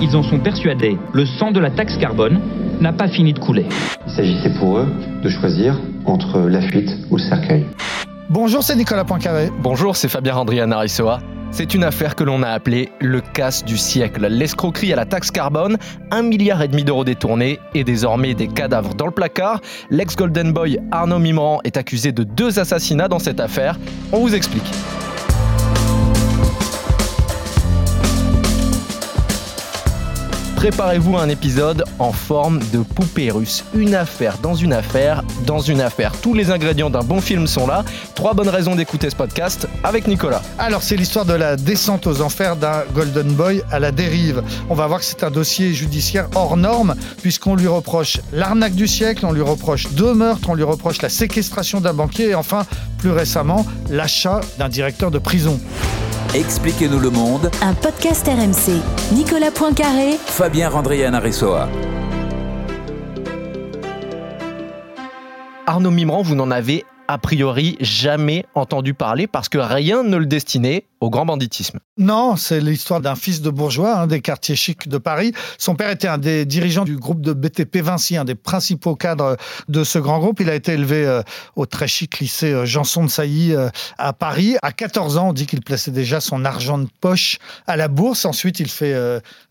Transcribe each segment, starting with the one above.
Ils en sont persuadés, le sang de la taxe carbone n'a pas fini de couler. Il s'agissait pour eux de choisir entre la fuite ou le cercueil. Bonjour, c'est Nicolas Poincaré. Bonjour, c'est Fabien Randrian Arissoa. C'est une affaire que l'on a appelée le casse du siècle. L'escroquerie à la taxe carbone, un milliard et demi d'euros détournés et désormais des cadavres dans le placard. L'ex-Golden Boy Arnaud Mimran est accusé de deux assassinats dans cette affaire. On vous explique. Préparez-vous à un épisode en forme de poupée russe. Une affaire dans une affaire dans une affaire. Tous les ingrédients d'un bon film sont là. Trois bonnes raisons d'écouter ce podcast avec Nicolas. Alors, c'est l'histoire de la descente aux enfers d'un Golden Boy à la dérive. On va voir que c'est un dossier judiciaire hors norme, puisqu'on lui reproche l'arnaque du siècle, on lui reproche deux meurtres, on lui reproche la séquestration d'un banquier et enfin, plus récemment, l'achat d'un directeur de prison. Expliquez-nous le monde. Un podcast RMC. Nicolas Poincaré. Fabien Randrian Aressoa. Arnaud Mimran, vous n'en avez a priori jamais entendu parler parce que rien ne le destinait au grand banditisme. Non, c'est l'histoire d'un fils de bourgeois hein, des quartiers chics de Paris. Son père était un des dirigeants du groupe de BTP Vinci, un des principaux cadres de ce grand groupe. Il a été élevé euh, au très chic lycée euh, Janson de Sailly euh, à Paris. À 14 ans, on dit qu'il plaçait déjà son argent de poche à la bourse. Ensuite, il fait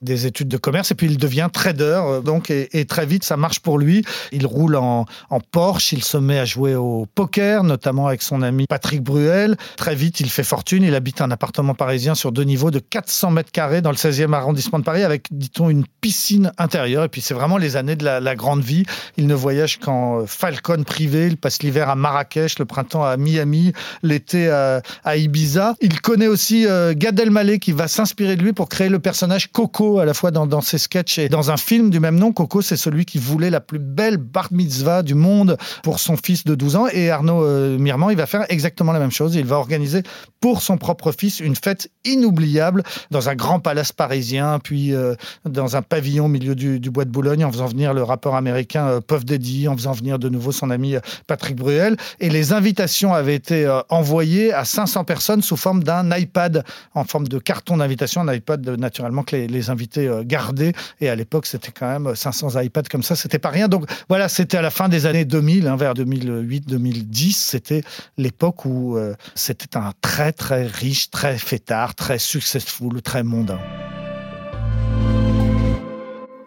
des études de commerce et puis il devient trader. donc, et, très vite, ça marche pour lui. Il roule en, en Porsche, il se met à jouer au poker, notamment avec son ami Patrick Bruel. Très vite, il fait fortune. Il habite un appartement parisien sur deux niveaux de 400 mètres carrés dans le 16e arrondissement de Paris avec, dit-on, une piscine intérieure. Et puis c'est vraiment les années de la, grande vie. Il ne voyage qu'en Falcon privé. Il passe l'hiver à Marrakech, le printemps à Miami, l'été à, Ibiza. Il connaît aussi euh, Gad Elmaleh qui va s'inspirer de lui pour créer le personnage Coco à la fois dans, ses sketchs et dans un film du même nom. Coco, c'est celui qui voulait la plus belle bar mitzvah du monde pour son fils de 12 ans. Et Arnaud euh, Mirman, il va faire exactement la même chose. Il va organiser pour son propre fils une fête inoubliable dans un grand palace parisien, puis euh, dans un pavillon au milieu du, bois de Boulogne, en faisant venir le rappeur américain euh, Puff Daddy, en faisant venir de nouveau son ami euh, Patrick Bruel. Et les invitations avaient été envoyées à 500 personnes sous forme d'un iPad, en forme de carton d'invitation, un iPad naturellement que les, invités gardaient. Et à l'époque, c'était quand même 500 iPads comme ça, c'était pas rien. Donc voilà, c'était à la fin des années 2000, hein, vers 2008-2010, c'était l'époque où c'était un très très riche, très fêtard, très successful, très mondain.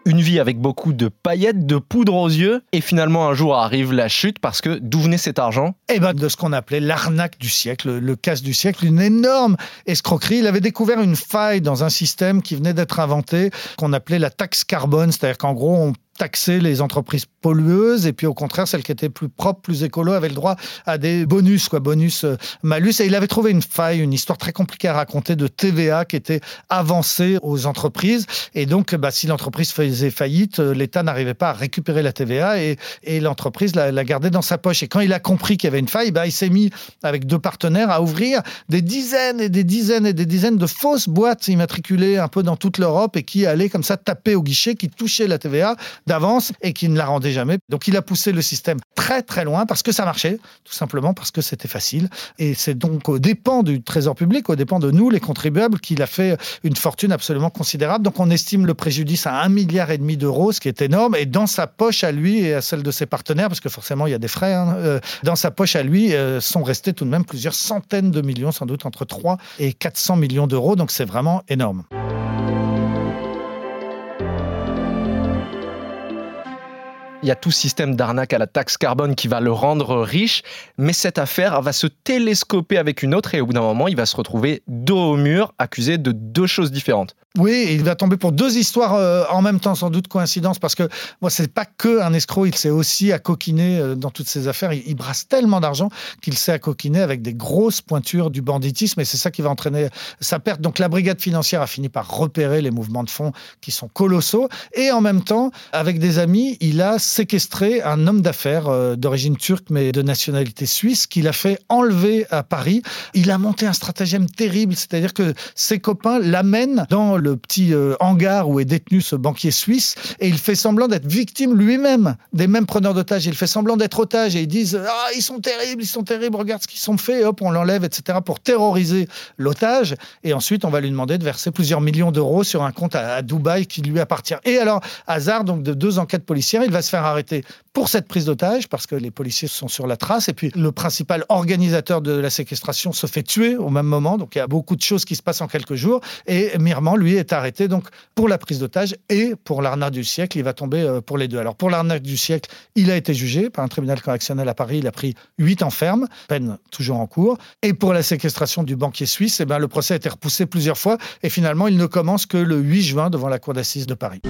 Une vie avec beaucoup de paillettes, de poudre aux yeux, et finalement un jour arrive la chute parce que d'où venait cet argent? Eh ben de ce qu'on appelait l'arnaque du siècle, le casse du siècle, une énorme escroquerie. Il avait découvert une faille dans un système qui venait d'être inventé, qu'on appelait la taxe carbone, c'est-à-dire qu'en gros on taxer les entreprises et puis au contraire celles qui étaient plus propres, plus écolo avaient le droit à des bonus, quoi, bonus euh, malus. Et il avait trouvé une faille, une histoire très compliquée à raconter de TVA qui était avancée aux entreprises. Et donc, bah, si l'entreprise faisait faillite, euh, l'État n'arrivait pas à récupérer la TVA et, l'entreprise la, gardait dans sa poche. Et quand il a compris qu'il y avait une faille, bah, il s'est mis avec deux partenaires à ouvrir des dizaines et des dizaines et des dizaines de fausses boîtes immatriculées un peu dans toute l'Europe et qui allaient comme ça taper au guichet, qui touchaient la TVA d'avance et qui ne la rendait Donc il a poussé le système très très loin parce que ça marchait, tout simplement parce que c'était facile. Et c'est donc au dépens du Trésor public, au dépens de nous, les contribuables, qu'il a fait une fortune absolument considérable. Donc on estime le préjudice à un milliard et demi d'euros, ce qui est énorme. Et dans sa poche à lui et à celle de ses partenaires, parce que forcément il y a des frais, hein, euh, dans sa poche à lui euh, sont restés tout de même plusieurs centaines de millions, sans doute entre 3 et 400 millions d'euros. Donc c'est vraiment énorme. Il y a tout système d'arnaque à la taxe carbone qui va le rendre riche, mais cette affaire va se télescoper avec une autre et au bout d'un moment, il va se retrouver dos au mur, accusé de deux choses différentes. Oui, il va tomber pour deux histoires euh, en même temps, sans doute coïncidence, parce que moi, c'est pas que un escroc, il sait aussi accoquiner euh, dans toutes ces affaires. Il, brasse tellement d'argent qu'il sait accoquiner avec des grosses pointures du banditisme, et c'est ça qui va entraîner sa perte. Donc la brigade financière a fini par repérer les mouvements de fonds qui sont colossaux, et en même temps, avec des amis, il a séquestré un homme d'affaires euh, d'origine turque mais de nationalité suisse qu'il a fait enlever à Paris. Il a monté un stratagème terrible, c'est-à-dire que ses copains l'amènent dans le petit euh, hangar où est détenu ce banquier suisse et il fait semblant d'être victime lui-même des mêmes preneurs d'otages. Il fait semblant d'être otage et ils disent Ah, ils sont terribles, ils sont terribles, regarde ce qu'ils sont fait, hop, on l'enlève, etc., pour terroriser l'otage. Et ensuite, on va lui demander de verser plusieurs millions d'euros sur un compte à, à Dubaï qui lui appartient. Et alors, hasard donc de deux enquêtes policières, il va se faire arrêter pour cette prise d'otage parce que les policiers sont sur la trace et puis le principal organisateur de la séquestration se fait tuer au même moment. Donc il y a beaucoup de choses qui se passent en quelques jours et Mirman lui est arrêté donc pour la prise d'otage et pour l'arnaque du siècle. Il va tomber euh, pour les deux. Alors pour l'arnaque du siècle, il a été jugé par un tribunal correctionnel à Paris. Il a pris 8 ans ferme, peine toujours en cours. Et pour la séquestration du banquier suisse, eh ben, le procès a été repoussé plusieurs fois et finalement il ne commence que le 8 juin devant la cour d'assises de Paris.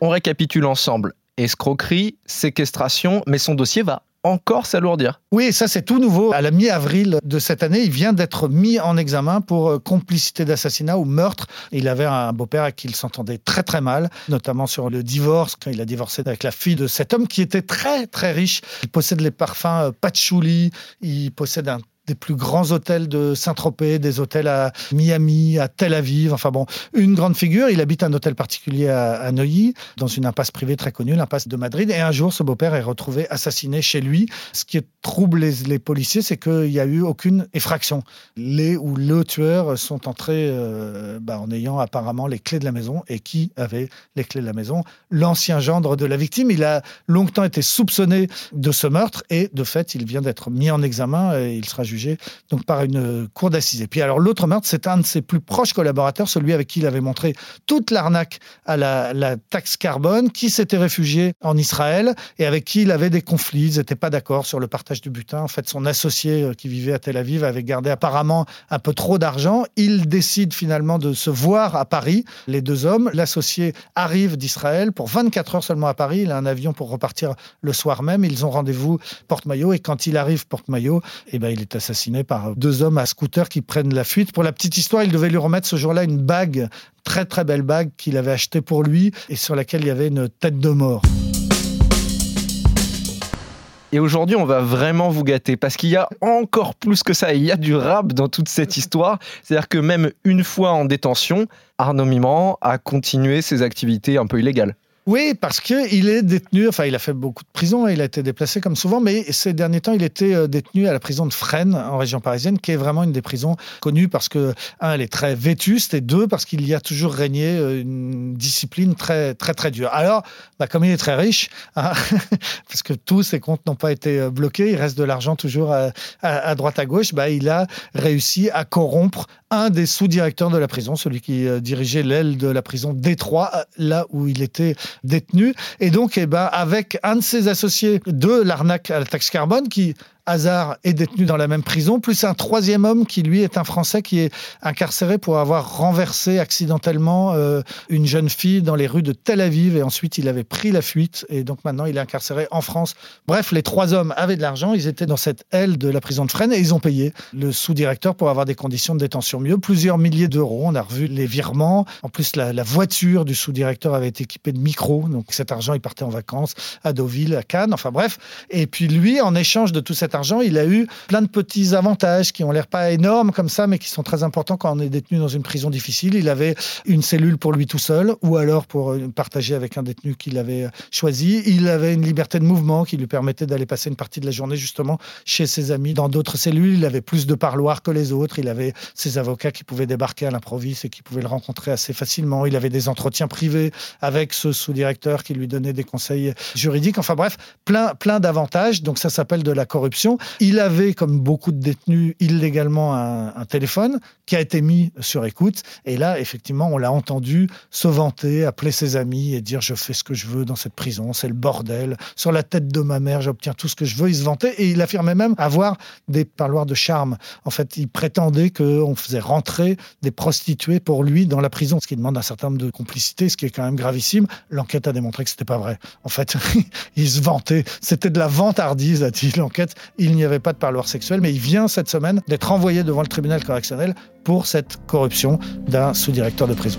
On récapitule ensemble. Escroquerie, séquestration, mais son dossier va encore s'alourdir. Oui, ça c'est tout nouveau. À la mi-avril de cette année, il vient d'être mis en examen pour euh, complicité d'assassinat ou meurtre. Il avait un beau-père avec qui il s'entendait très très mal, notamment sur le divorce, quand il a divorcé avec la fille de cet homme qui était très très riche. Il possède les parfums euh, patchouli, il possède un des plus grands hôtels de Saint-Tropez, des hôtels à Miami, à Tel Aviv. Enfin bon, une grande figure. Il habite un hôtel particulier à, Neuilly, dans une impasse privée très connue, l'impasse de Madrid. Et un jour, ce beau-père est retrouvé assassiné chez lui. Ce qui trouble les, policiers, c'est qu'il n'y a eu aucune effraction. Les ou le tueur sont entrés euh, bah, en ayant apparemment les clés de la maison. Et qui avait les clés de la maison? L'ancien gendre de la victime. Il a longtemps été soupçonné de ce meurtre et de fait, il vient d'être mis en examen et il sera jugé donc par une cour d'assises. Et puis alors l'autre meurtre, c'est un de ses plus proches collaborateurs, celui avec qui il avait montré toute l'arnaque à la, taxe carbone, qui s'était réfugié en Israël et avec qui il avait des conflits. Ils n'étaient pas d'accord sur le partage du butin. En fait, son associé euh, qui vivait à Tel Aviv avait gardé apparemment un peu trop d'argent. Il décide finalement de se voir à Paris, les deux hommes. L'associé arrive d'Israël pour 24 heures seulement à Paris. Il a un avion pour repartir le soir même. Ils ont rendez-vous porte-maillot et quand il arrive porte-maillot, eh ben, il est assassiné par deux hommes à scooter qui prennent la fuite. Pour la petite histoire, il devait lui remettre ce jour-là une bague, très très belle bague qu'il avait achetée pour lui et sur laquelle il y avait une tête de mort. Et aujourd'hui, on va vraiment vous gâter parce qu'il y a encore plus que ça. Il y a du rap dans toute cette histoire. C'est-à-dire que même une fois en détention, Arnaud Mimran a continué ses activités un peu illégales. Oui, parce qu'il est détenu, enfin il a fait beaucoup de prison, il a été déplacé comme souvent, mais ces derniers temps il était euh, détenu à la prison de Fresnes en région parisienne, qui est vraiment une des prisons connues parce que, un, elle est très vétuste, et deux, parce qu'il y a toujours régné euh, une discipline très très très dure. Alors, bah, comme il est très riche, hein, parce que tous ses comptes n'ont pas été euh, bloqués, il reste de l'argent toujours à, à, droite à gauche, bah, il a réussi à corrompre un des sous-directeurs de la prison, celui qui dirigeait l'aile de la prison Détroit, là où il était détenu. Et donc, eh ben, avec un de ses associés de l'arnaque à la taxe carbone, qui hasard est détenu dans la même prison, plus un troisième homme qui, lui, est un Français qui est incarcéré pour avoir renversé accidentellement euh, une jeune fille dans les rues de Tel Aviv. Et ensuite, il avait pris la fuite. Et donc maintenant, il est incarcéré en France. Bref, les trois hommes avaient de l'argent. Ils étaient dans cette aile de la prison de Fresnes et ils ont payé le sous-directeur pour avoir des conditions de détention mieux. Plusieurs milliers d'euros. On a revu les virements. En plus, la, la voiture du sous-directeur avait été équipée de micros. Donc cet argent, il partait en vacances à Deauville, à Cannes. Enfin bref. Et puis lui, en échange de tout cet argent, il a eu plein de petits avantages qui ont l'air pas énormes comme ça, mais qui sont très importants quand on est détenu dans une prison difficile. Il avait une cellule pour lui tout seul, ou alors pour euh, partager avec un détenu qu'il avait choisi. Il avait une liberté de mouvement qui lui permettait d'aller passer une partie de la journée justement chez ses amis dans d'autres cellules. Il avait plus de parloirs que les autres. Il avait ses avocats qui pouvaient débarquer à l'improviste et qui pouvaient le rencontrer assez facilement. Il avait des entretiens privés avec ce sous-directeur qui lui donnait des conseils juridiques. Enfin bref, plein, plein d'avantages. Donc ça s'appelle de la corruption. Il avait, comme beaucoup de détenus, illégalement un, téléphone qui a été mis sur écoute. Et là, effectivement, on l'a entendu se vanter, appeler ses amis et dire je fais ce que je veux dans cette prison, c'est le bordel. Sur la tête de ma mère, j'obtiens tout ce que je veux. Il se vantait et il affirmait même avoir des parloirs de charme. En fait, il prétendait qu'on faisait rentrer des prostituées pour lui dans la prison, ce qui demande un certain nombre de complicité, ce qui est quand même gravissime. L'enquête a démontré que c'était pas vrai. En fait, il se vantait. C'était de la vantardise, a dit l'enquête. Il n'y avait pas de parloir sexuel, mais il vient cette semaine d'être envoyé devant le tribunal correctionnel pour cette corruption d'un sous-directeur de prison.